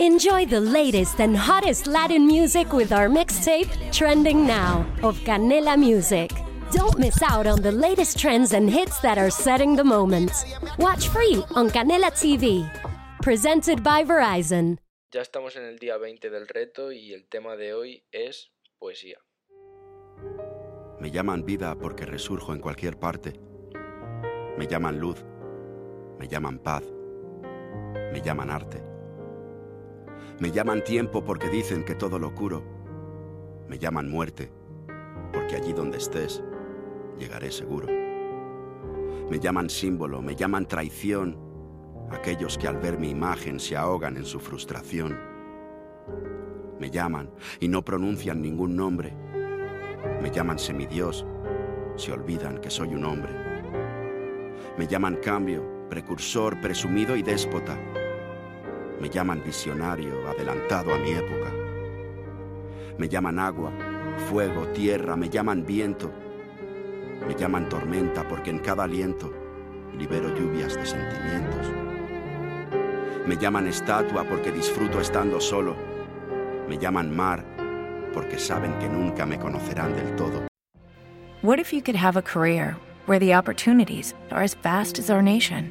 Enjoy the latest and hottest Latin music with our mixtape, Trending Now, of Canela Music. Don't miss out on the latest trends and hits that are setting the moment. Watch free on Canela TV. Presented by Verizon. Ya estamos en el día 20 del reto y el tema de hoy es poesía. Me llaman vida porque resurjo en cualquier parte. Me llaman luz. Me llaman paz. Me llaman arte. Me llaman tiempo porque dicen que todo lo curo. Me llaman muerte porque allí donde estés llegaré seguro. Me llaman símbolo, me llaman traición, aquellos que al ver mi imagen se ahogan en su frustración. Me llaman y no pronuncian ningún nombre. Me llaman semidios, se olvidan que soy un hombre. Me llaman cambio, precursor, presumido y déspota. Me llaman visionario, adelantado a mi época. Me llaman agua, fuego, tierra, me llaman viento. Me llaman tormenta porque en cada aliento libero lluvias de sentimientos. Me llaman estatua porque disfruto estando solo. Me llaman mar porque saben que nunca me conocerán del todo. What if you could have a career where the opportunities are as vast as our nation,